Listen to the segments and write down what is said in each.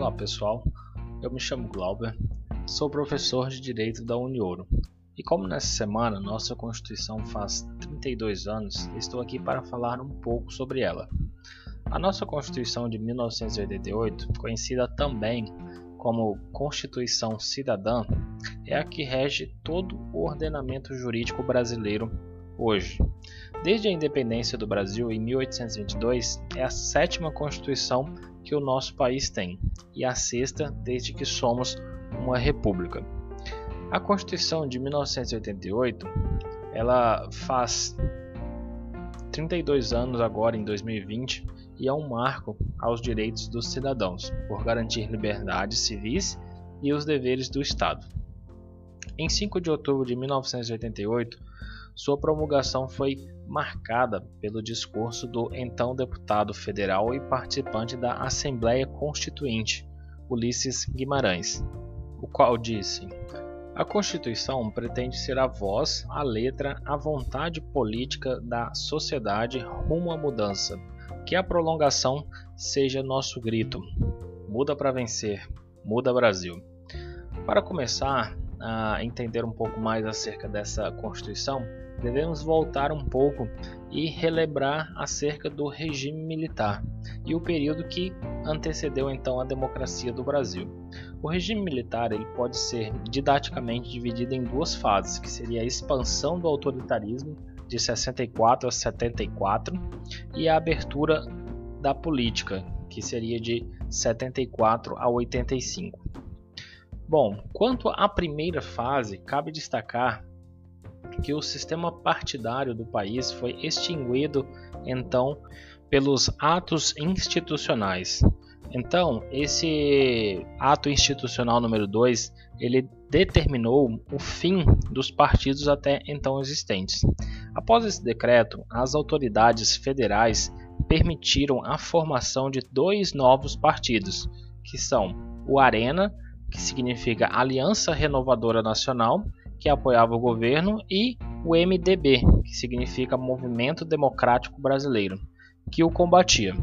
Olá pessoal, eu me chamo Glauber, sou professor de Direito da Unioro e como nessa semana nossa Constituição faz 32 anos, estou aqui para falar um pouco sobre ela. A nossa Constituição de 1988, conhecida também como Constituição Cidadã, é a que rege todo o ordenamento jurídico brasileiro hoje. Desde a independência do Brasil em 1822, é a sétima Constituição que o nosso país tem e a sexta desde que somos uma república. A Constituição de 1988, ela faz 32 anos agora em 2020 e é um marco aos direitos dos cidadãos por garantir liberdades civis e os deveres do Estado. Em 5 de outubro de 1988, sua promulgação foi marcada pelo discurso do então deputado federal e participante da Assembleia Constituinte, Ulisses Guimarães, o qual disse: A Constituição pretende ser a voz, a letra, a vontade política da sociedade rumo à mudança. Que a prolongação seja nosso grito. Muda para vencer, muda Brasil. Para começar a entender um pouco mais acerca dessa Constituição, devemos voltar um pouco e relembrar acerca do regime militar e o período que antecedeu então a democracia do Brasil. O regime militar ele pode ser didaticamente dividido em duas fases, que seria a expansão do autoritarismo de 64 a 74 e a abertura da política, que seria de 74 a 85. Bom, quanto à primeira fase, cabe destacar que o sistema partidário do país foi extinguido então pelos atos institucionais. Então, esse ato institucional número 2, ele determinou o fim dos partidos até então existentes. Após esse decreto, as autoridades federais permitiram a formação de dois novos partidos, que são o Arena, que significa Aliança Renovadora Nacional, que apoiava o governo, e o MDB, que significa Movimento Democrático Brasileiro, que o combatia.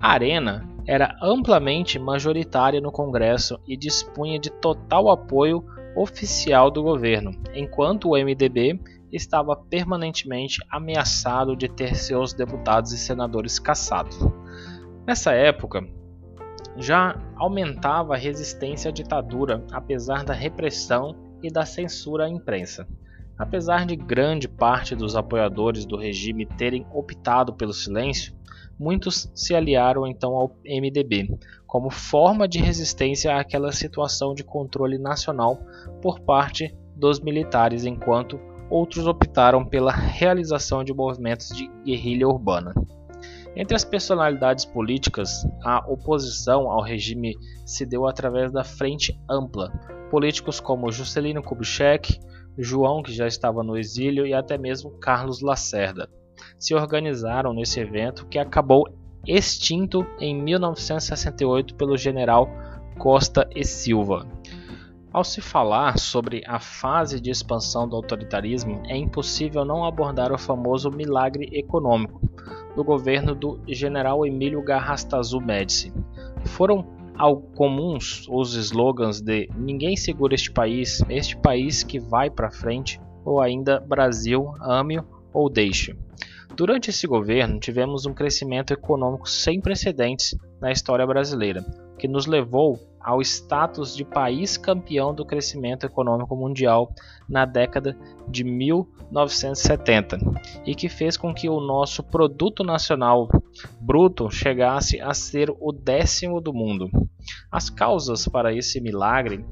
A Arena era amplamente majoritária no Congresso e dispunha de total apoio oficial do governo, enquanto o MDB estava permanentemente ameaçado de ter seus deputados e senadores cassados. Nessa época, já aumentava a resistência à ditadura, apesar da repressão e da censura à imprensa. Apesar de grande parte dos apoiadores do regime terem optado pelo silêncio, muitos se aliaram então ao MDB, como forma de resistência àquela situação de controle nacional por parte dos militares, enquanto outros optaram pela realização de movimentos de guerrilha urbana. Entre as personalidades políticas, a oposição ao regime se deu através da Frente Ampla. Políticos como Juscelino Kubitschek, João, que já estava no exílio, e até mesmo Carlos Lacerda se organizaram nesse evento que acabou extinto em 1968 pelo general Costa e Silva. Ao se falar sobre a fase de expansão do autoritarismo, é impossível não abordar o famoso milagre econômico do governo do general Emílio Garrastazu Médici. Foram ao comuns os slogans de ninguém segura este país, este país que vai para frente, ou ainda Brasil, ame ou deixe. Durante esse governo, tivemos um crescimento econômico sem precedentes na história brasileira, que nos levou ao status de país campeão do crescimento econômico mundial na década de 1970 e que fez com que o nosso produto nacional bruto chegasse a ser o décimo do mundo. As causas para esse milagre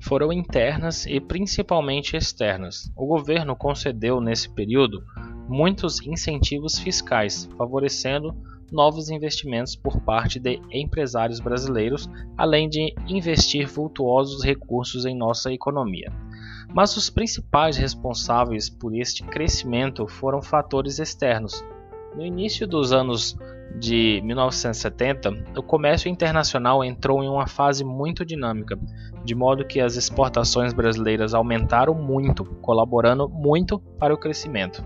foram internas e principalmente externas. O governo concedeu nesse período muitos incentivos fiscais, favorecendo novos investimentos por parte de empresários brasileiros, além de investir vultuosos recursos em nossa economia. Mas os principais responsáveis por este crescimento foram fatores externos. No início dos anos de 1970, o comércio internacional entrou em uma fase muito dinâmica, de modo que as exportações brasileiras aumentaram muito, colaborando muito para o crescimento.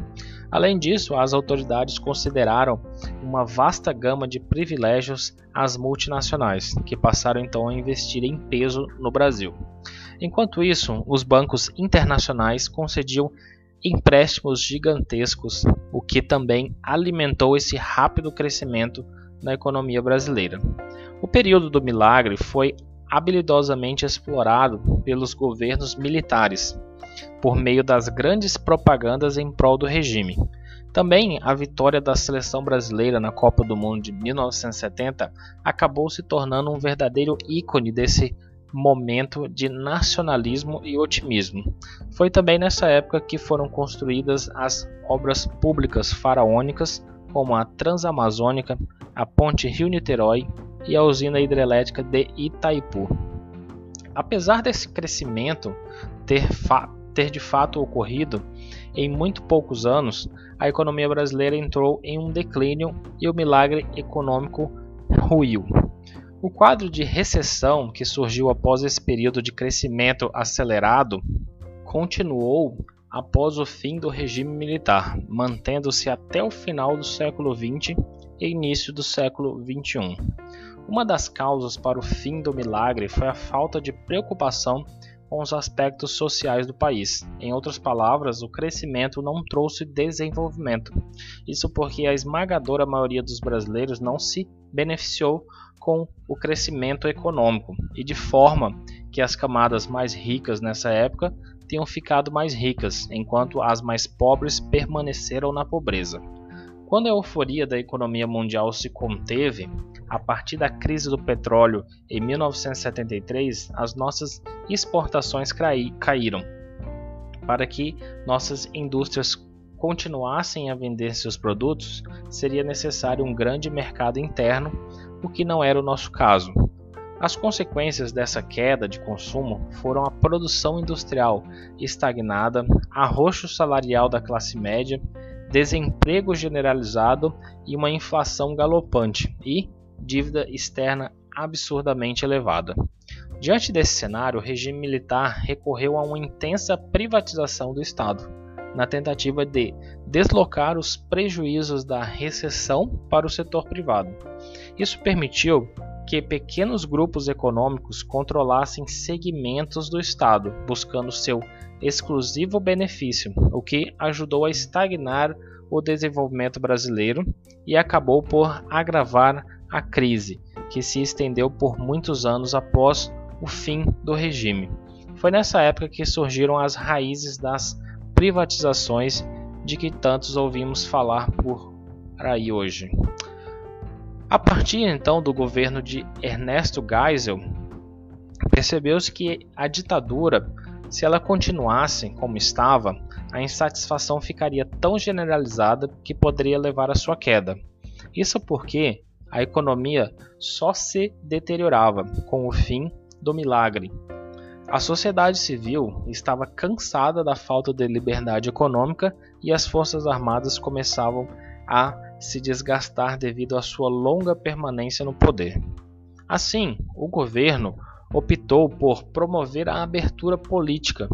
Além disso, as autoridades consideraram uma vasta gama de privilégios às multinacionais, que passaram então a investir em peso no Brasil. Enquanto isso, os bancos internacionais concediam empréstimos gigantescos, o que também alimentou esse rápido crescimento na economia brasileira. O período do milagre foi habilidosamente explorado pelos governos militares, por meio das grandes propagandas em prol do regime. Também a vitória da seleção brasileira na Copa do Mundo de 1970 acabou se tornando um verdadeiro ícone desse momento de nacionalismo e otimismo. Foi também nessa época que foram construídas as obras públicas faraônicas, como a Transamazônica, a Ponte Rio-Niterói e a usina hidrelétrica de Itaipu. Apesar desse crescimento ter, ter de fato ocorrido, em muito poucos anos, a economia brasileira entrou em um declínio e o milagre econômico ruiu. O quadro de recessão que surgiu após esse período de crescimento acelerado continuou após o fim do regime militar, mantendo-se até o final do século XX e início do século XXI. Uma das causas para o fim do milagre foi a falta de preocupação com os aspectos sociais do país. Em outras palavras, o crescimento não trouxe desenvolvimento. Isso porque a esmagadora maioria dos brasileiros não se beneficiou com o crescimento econômico e de forma que as camadas mais ricas nessa época tenham ficado mais ricas, enquanto as mais pobres permaneceram na pobreza. Quando a euforia da economia mundial se conteve, a partir da crise do petróleo em 1973, as nossas exportações caíram. Para que nossas indústrias continuassem a vender seus produtos, seria necessário um grande mercado interno, o que não era o nosso caso. As consequências dessa queda de consumo foram a produção industrial estagnada, arroxo salarial da classe média, desemprego generalizado e uma inflação galopante e dívida externa absurdamente elevada. Diante desse cenário, o regime militar recorreu a uma intensa privatização do Estado, na tentativa de deslocar os prejuízos da recessão para o setor privado. Isso permitiu que pequenos grupos econômicos controlassem segmentos do Estado, buscando seu exclusivo benefício, o que ajudou a estagnar o desenvolvimento brasileiro e acabou por agravar a crise, que se estendeu por muitos anos após o fim do regime. Foi nessa época que surgiram as raízes das privatizações de que tantos ouvimos falar por aí hoje. A partir então do governo de Ernesto Geisel, percebeu-se que a ditadura, se ela continuasse como estava, a insatisfação ficaria tão generalizada que poderia levar à sua queda. Isso porque a economia só se deteriorava com o fim do milagre. A sociedade civil estava cansada da falta de liberdade econômica e as forças armadas começavam a se desgastar devido à sua longa permanência no poder. Assim, o governo optou por promover a abertura política.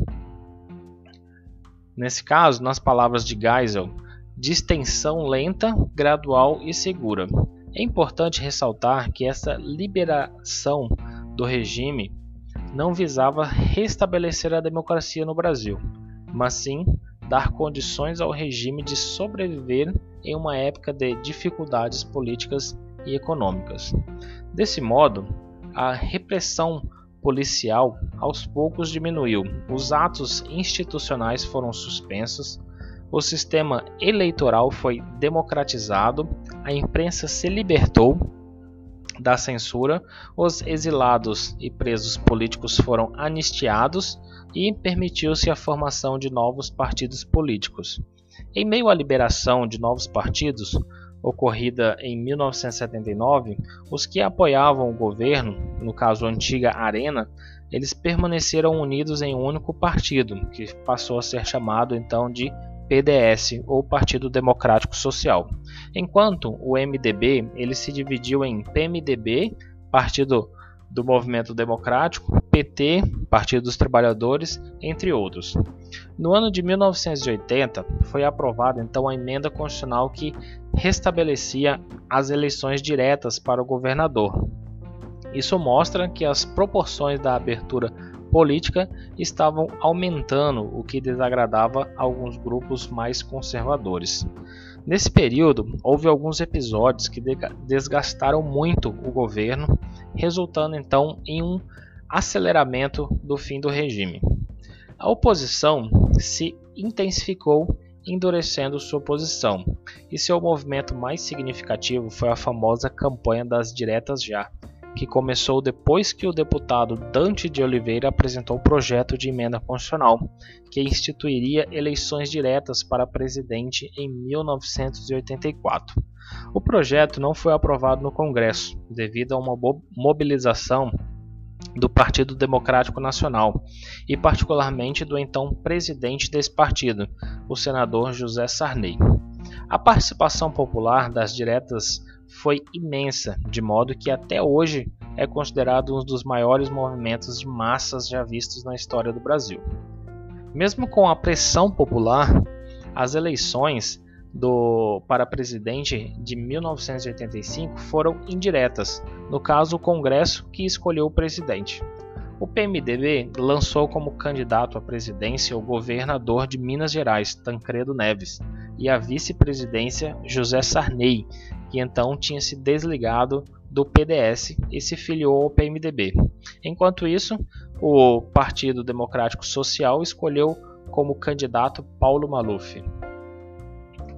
Nesse caso, nas palavras de Geisel, de extensão lenta, gradual e segura. É importante ressaltar que essa liberação do regime não visava restabelecer a democracia no Brasil, mas sim dar condições ao regime de sobreviver em uma época de dificuldades políticas e econômicas. Desse modo, a repressão policial aos poucos diminuiu, os atos institucionais foram suspensos, o sistema eleitoral foi democratizado, a imprensa se libertou da censura, os exilados e presos políticos foram anistiados e permitiu-se a formação de novos partidos políticos. Em meio à liberação de novos partidos, ocorrida em 1979, os que apoiavam o governo, no caso a antiga Arena, eles permaneceram unidos em um único partido, que passou a ser chamado então de PDS ou Partido Democrático Social. Enquanto o MDB ele se dividiu em PMDB, Partido do Movimento Democrático, PT, Partido dos Trabalhadores, entre outros. No ano de 1980, foi aprovada então a emenda constitucional que restabelecia as eleições diretas para o governador. Isso mostra que as proporções da abertura política estavam aumentando, o que desagradava alguns grupos mais conservadores. Nesse período, houve alguns episódios que desgastaram muito o governo, resultando então em um aceleramento do fim do regime. A oposição se intensificou, endurecendo sua posição, e seu movimento mais significativo foi a famosa campanha das diretas já, que começou depois que o deputado Dante de Oliveira apresentou o projeto de emenda constitucional, que instituiria eleições diretas para presidente em 1984. O projeto não foi aprovado no Congresso, devido a uma mobilização do Partido Democrático Nacional e, particularmente, do então presidente desse partido, o senador José Sarney. A participação popular das diretas foi imensa, de modo que até hoje é considerado um dos maiores movimentos de massas já vistos na história do Brasil. Mesmo com a pressão popular, as eleições do, para presidente de 1985 foram indiretas, no caso, o Congresso que escolheu o presidente. O PMDB lançou como candidato à presidência o governador de Minas Gerais, Tancredo Neves, e a vice-presidência José Sarney, que então tinha se desligado do PDS e se filiou ao PMDB. Enquanto isso, o Partido Democrático Social escolheu como candidato Paulo Maluf.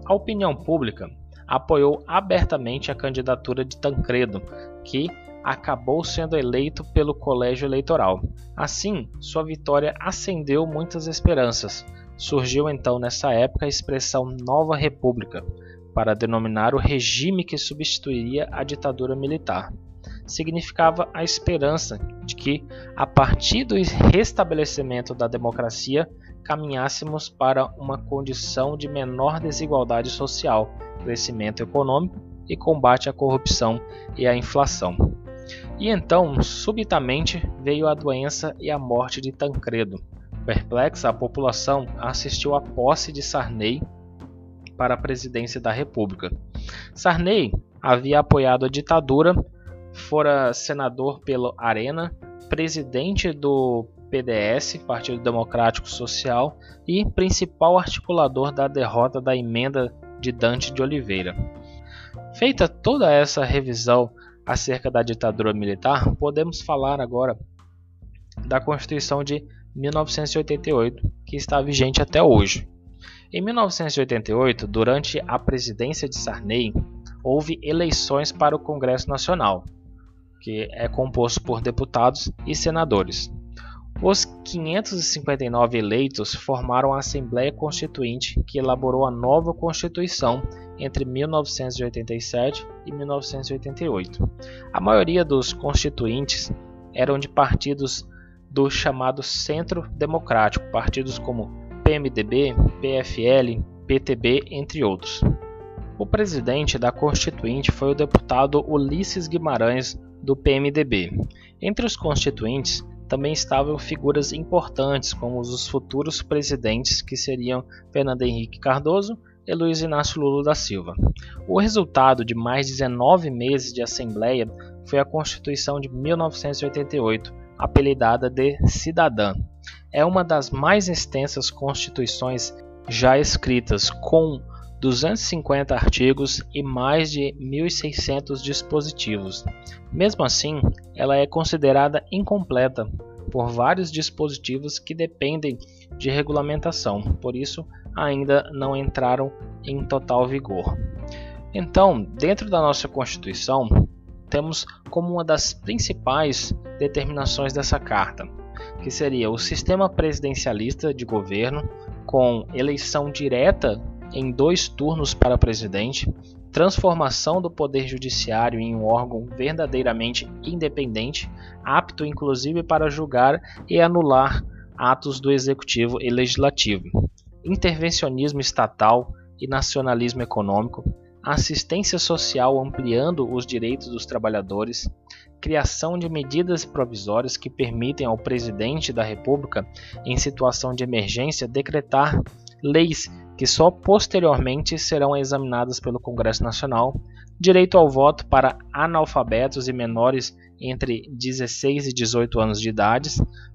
A opinião pública apoiou abertamente a candidatura de Tancredo, que acabou sendo eleito pelo colégio eleitoral. Assim, sua vitória acendeu muitas esperanças. Surgiu então nessa época a expressão Nova República, para denominar o regime que substituiria a ditadura militar. Significava a esperança de que, a partir do restabelecimento da democracia, caminhássemos para uma condição de menor desigualdade social, crescimento econômico e combate à corrupção e à inflação. E então, subitamente, veio a doença e a morte de Tancredo. Perplexa, a população assistiu à posse de Sarney para a presidência da República. Sarney havia apoiado a ditadura, fora senador pelo Arena, presidente do PDS, Partido Democrático Social, e principal articulador da derrota da emenda de Dante de Oliveira. Feita toda essa revisão acerca da ditadura militar, podemos falar agora da Constituição de 1988, que está vigente até hoje. Em 1988, durante a presidência de Sarney, houve eleições para o Congresso Nacional, que é composto por deputados e senadores. Os 559 eleitos formaram a Assembleia Constituinte, que elaborou a nova Constituição entre 1987 e 1988. A maioria dos constituintes eram de partidos do chamado Centro Democrático, partidos como PMDB, PFL, PTB, entre outros. O presidente da Constituinte foi o deputado Ulisses Guimarães, do PMDB. Entre os constituintes também estavam figuras importantes, como os futuros presidentes, que seriam Fernando Henrique Cardoso e Luiz Inácio Lula da Silva. O resultado de mais de 19 meses de Assembleia foi a Constituição de 1988, apelidada de Cidadã é uma das mais extensas constituições já escritas, com 250 artigos e mais de 1.600 dispositivos. Mesmo assim, ela é considerada incompleta por vários dispositivos que dependem de regulamentação, por isso ainda não entraram em total vigor. Então, dentro da nossa Constituição, temos como uma das principais determinações dessa carta que seria o sistema presidencialista de governo, com eleição direta em dois turnos para presidente, transformação do poder judiciário em um órgão verdadeiramente independente, apto inclusive para julgar e anular atos do executivo e legislativo, intervencionismo estatal e nacionalismo econômico, assistência social ampliando os direitos dos trabalhadores, criação de medidas provisórias que permitem ao presidente da República, em situação de emergência, decretar leis que só posteriormente serão examinadas pelo Congresso Nacional, direito ao voto para analfabetos e menores entre 16 e 18 anos de idade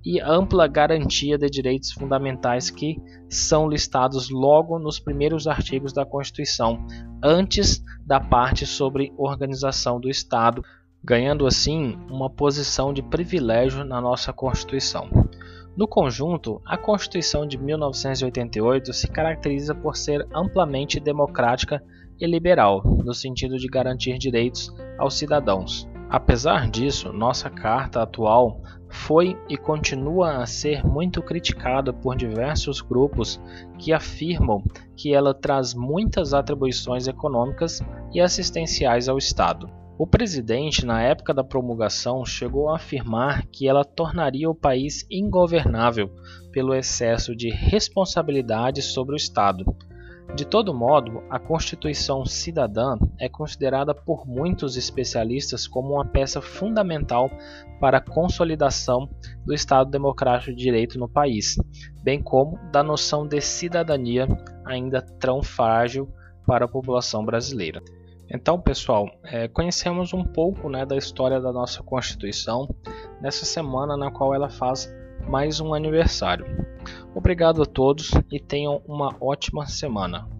e ampla garantia de direitos fundamentais que são listados logo nos primeiros artigos da Constituição, antes da parte sobre organização do Estado, ganhando assim uma posição de privilégio na nossa Constituição. No conjunto, a Constituição de 1988 se caracteriza por ser amplamente democrática e liberal, no sentido de garantir direitos aos cidadãos. Apesar disso, nossa carta atual foi e continua a ser muito criticada por diversos grupos que afirmam que ela traz muitas atribuições econômicas e assistenciais ao Estado. O presidente, na época da promulgação, chegou a afirmar que ela tornaria o país ingovernável pelo excesso de responsabilidade sobre o Estado, de todo modo, a Constituição Cidadã é considerada por muitos especialistas como uma peça fundamental para a consolidação do Estado Democrático de Direito no país, bem como da noção de cidadania ainda tão frágil para a população brasileira. Então, pessoal, é, conhecemos um pouco né, da história da nossa Constituição nessa semana na qual ela faz mais um aniversário. Obrigado a todos e tenham uma ótima semana.